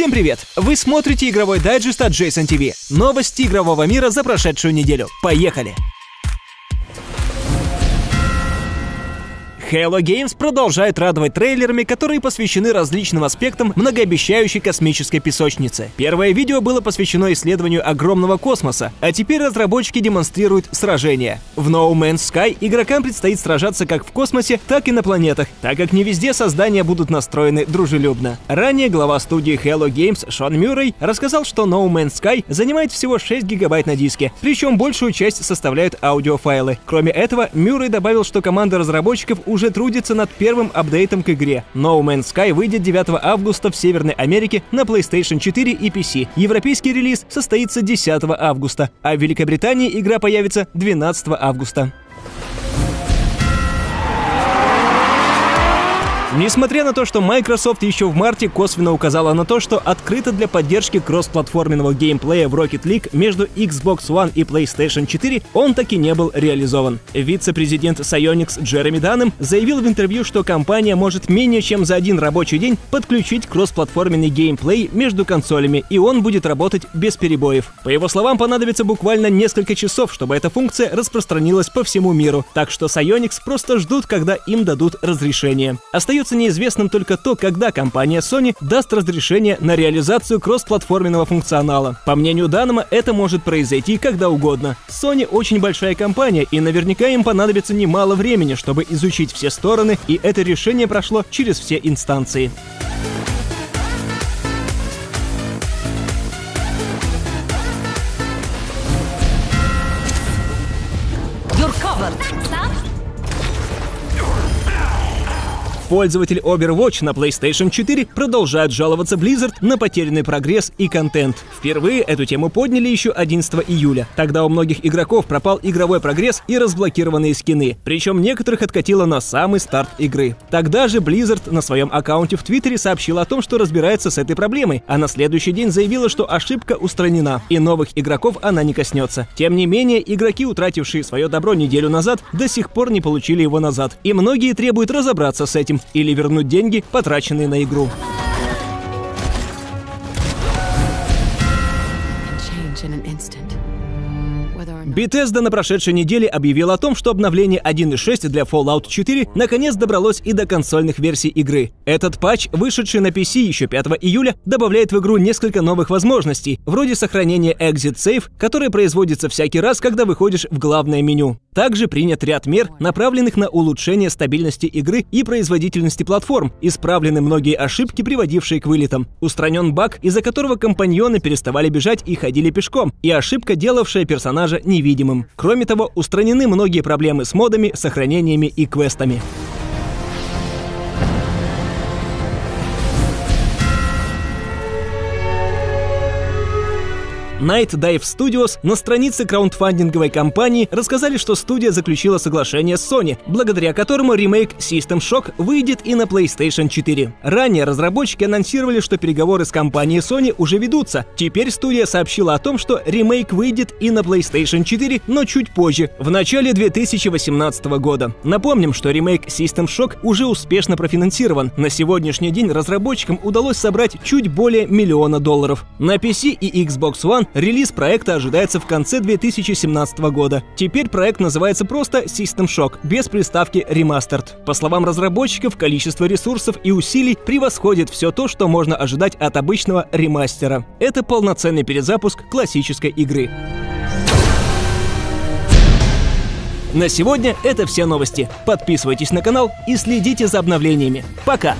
Всем привет! Вы смотрите игровой дайджест от Jason TV. Новости игрового мира за прошедшую неделю. Поехали! Halo Games продолжает радовать трейлерами, которые посвящены различным аспектам многообещающей космической песочницы. Первое видео было посвящено исследованию огромного космоса, а теперь разработчики демонстрируют сражения. В No Man's Sky игрокам предстоит сражаться как в космосе, так и на планетах, так как не везде создания будут настроены дружелюбно. Ранее глава студии Halo Games Шон Мюррей рассказал, что No Man's Sky занимает всего 6 гигабайт на диске, причем большую часть составляют аудиофайлы. Кроме этого, Мюррей добавил, что команда разработчиков уже уже трудится над первым апдейтом к игре. No Man's Sky выйдет 9 августа в Северной Америке на PlayStation 4 и PC. Европейский релиз состоится 10 августа, а в Великобритании игра появится 12 августа. Несмотря на то, что Microsoft еще в марте косвенно указала на то, что открыто для поддержки кроссплатформенного геймплея в Rocket League между Xbox One и PlayStation 4, он таки не был реализован. Вице-президент Psyonix Джереми Данным заявил в интервью, что компания может менее чем за один рабочий день подключить кроссплатформенный геймплей между консолями, и он будет работать без перебоев. По его словам, понадобится буквально несколько часов, чтобы эта функция распространилась по всему миру, так что Psyonix просто ждут, когда им дадут разрешение. Остается остается неизвестным только то, когда компания Sony даст разрешение на реализацию кроссплатформенного функционала. По мнению Данома, это может произойти когда угодно. Sony очень большая компания, и наверняка им понадобится немало времени, чтобы изучить все стороны, и это решение прошло через все инстанции. Пользователи Overwatch на PlayStation 4 продолжают жаловаться Blizzard на потерянный прогресс и контент. Впервые эту тему подняли еще 11 июля. Тогда у многих игроков пропал игровой прогресс и разблокированные скины. Причем некоторых откатило на самый старт игры. Тогда же Blizzard на своем аккаунте в Твиттере сообщил о том, что разбирается с этой проблемой, а на следующий день заявила, что ошибка устранена, и новых игроков она не коснется. Тем не менее, игроки, утратившие свое добро неделю назад, до сих пор не получили его назад. И многие требуют разобраться с этим или вернуть деньги, потраченные на игру. Bethesda на прошедшей неделе объявил о том, что обновление 1.6 для Fallout 4 наконец добралось и до консольных версий игры. Этот патч, вышедший на PC еще 5 июля, добавляет в игру несколько новых возможностей, вроде сохранения Exit Save, которое производится всякий раз, когда выходишь в главное меню. Также принят ряд мер, направленных на улучшение стабильности игры и производительности платформ, исправлены многие ошибки, приводившие к вылетам. Устранен баг, из-за которого компаньоны переставали бежать и ходили пешком, и ошибка, делавшая персонажа не невидимым. Кроме того, устранены многие проблемы с модами, сохранениями и квестами. Night Dive Studios на странице краундфандинговой компании рассказали, что студия заключила соглашение с Sony, благодаря которому ремейк System Shock выйдет и на PlayStation 4. Ранее разработчики анонсировали, что переговоры с компанией Sony уже ведутся. Теперь студия сообщила о том, что ремейк выйдет и на PlayStation 4, но чуть позже, в начале 2018 года. Напомним, что ремейк System Shock уже успешно профинансирован. На сегодняшний день разработчикам удалось собрать чуть более миллиона долларов. На PC и Xbox One Релиз проекта ожидается в конце 2017 года. Теперь проект называется просто System Shock, без приставки Remastered. По словам разработчиков, количество ресурсов и усилий превосходит все то, что можно ожидать от обычного ремастера. Это полноценный перезапуск классической игры. На сегодня это все новости. Подписывайтесь на канал и следите за обновлениями. Пока!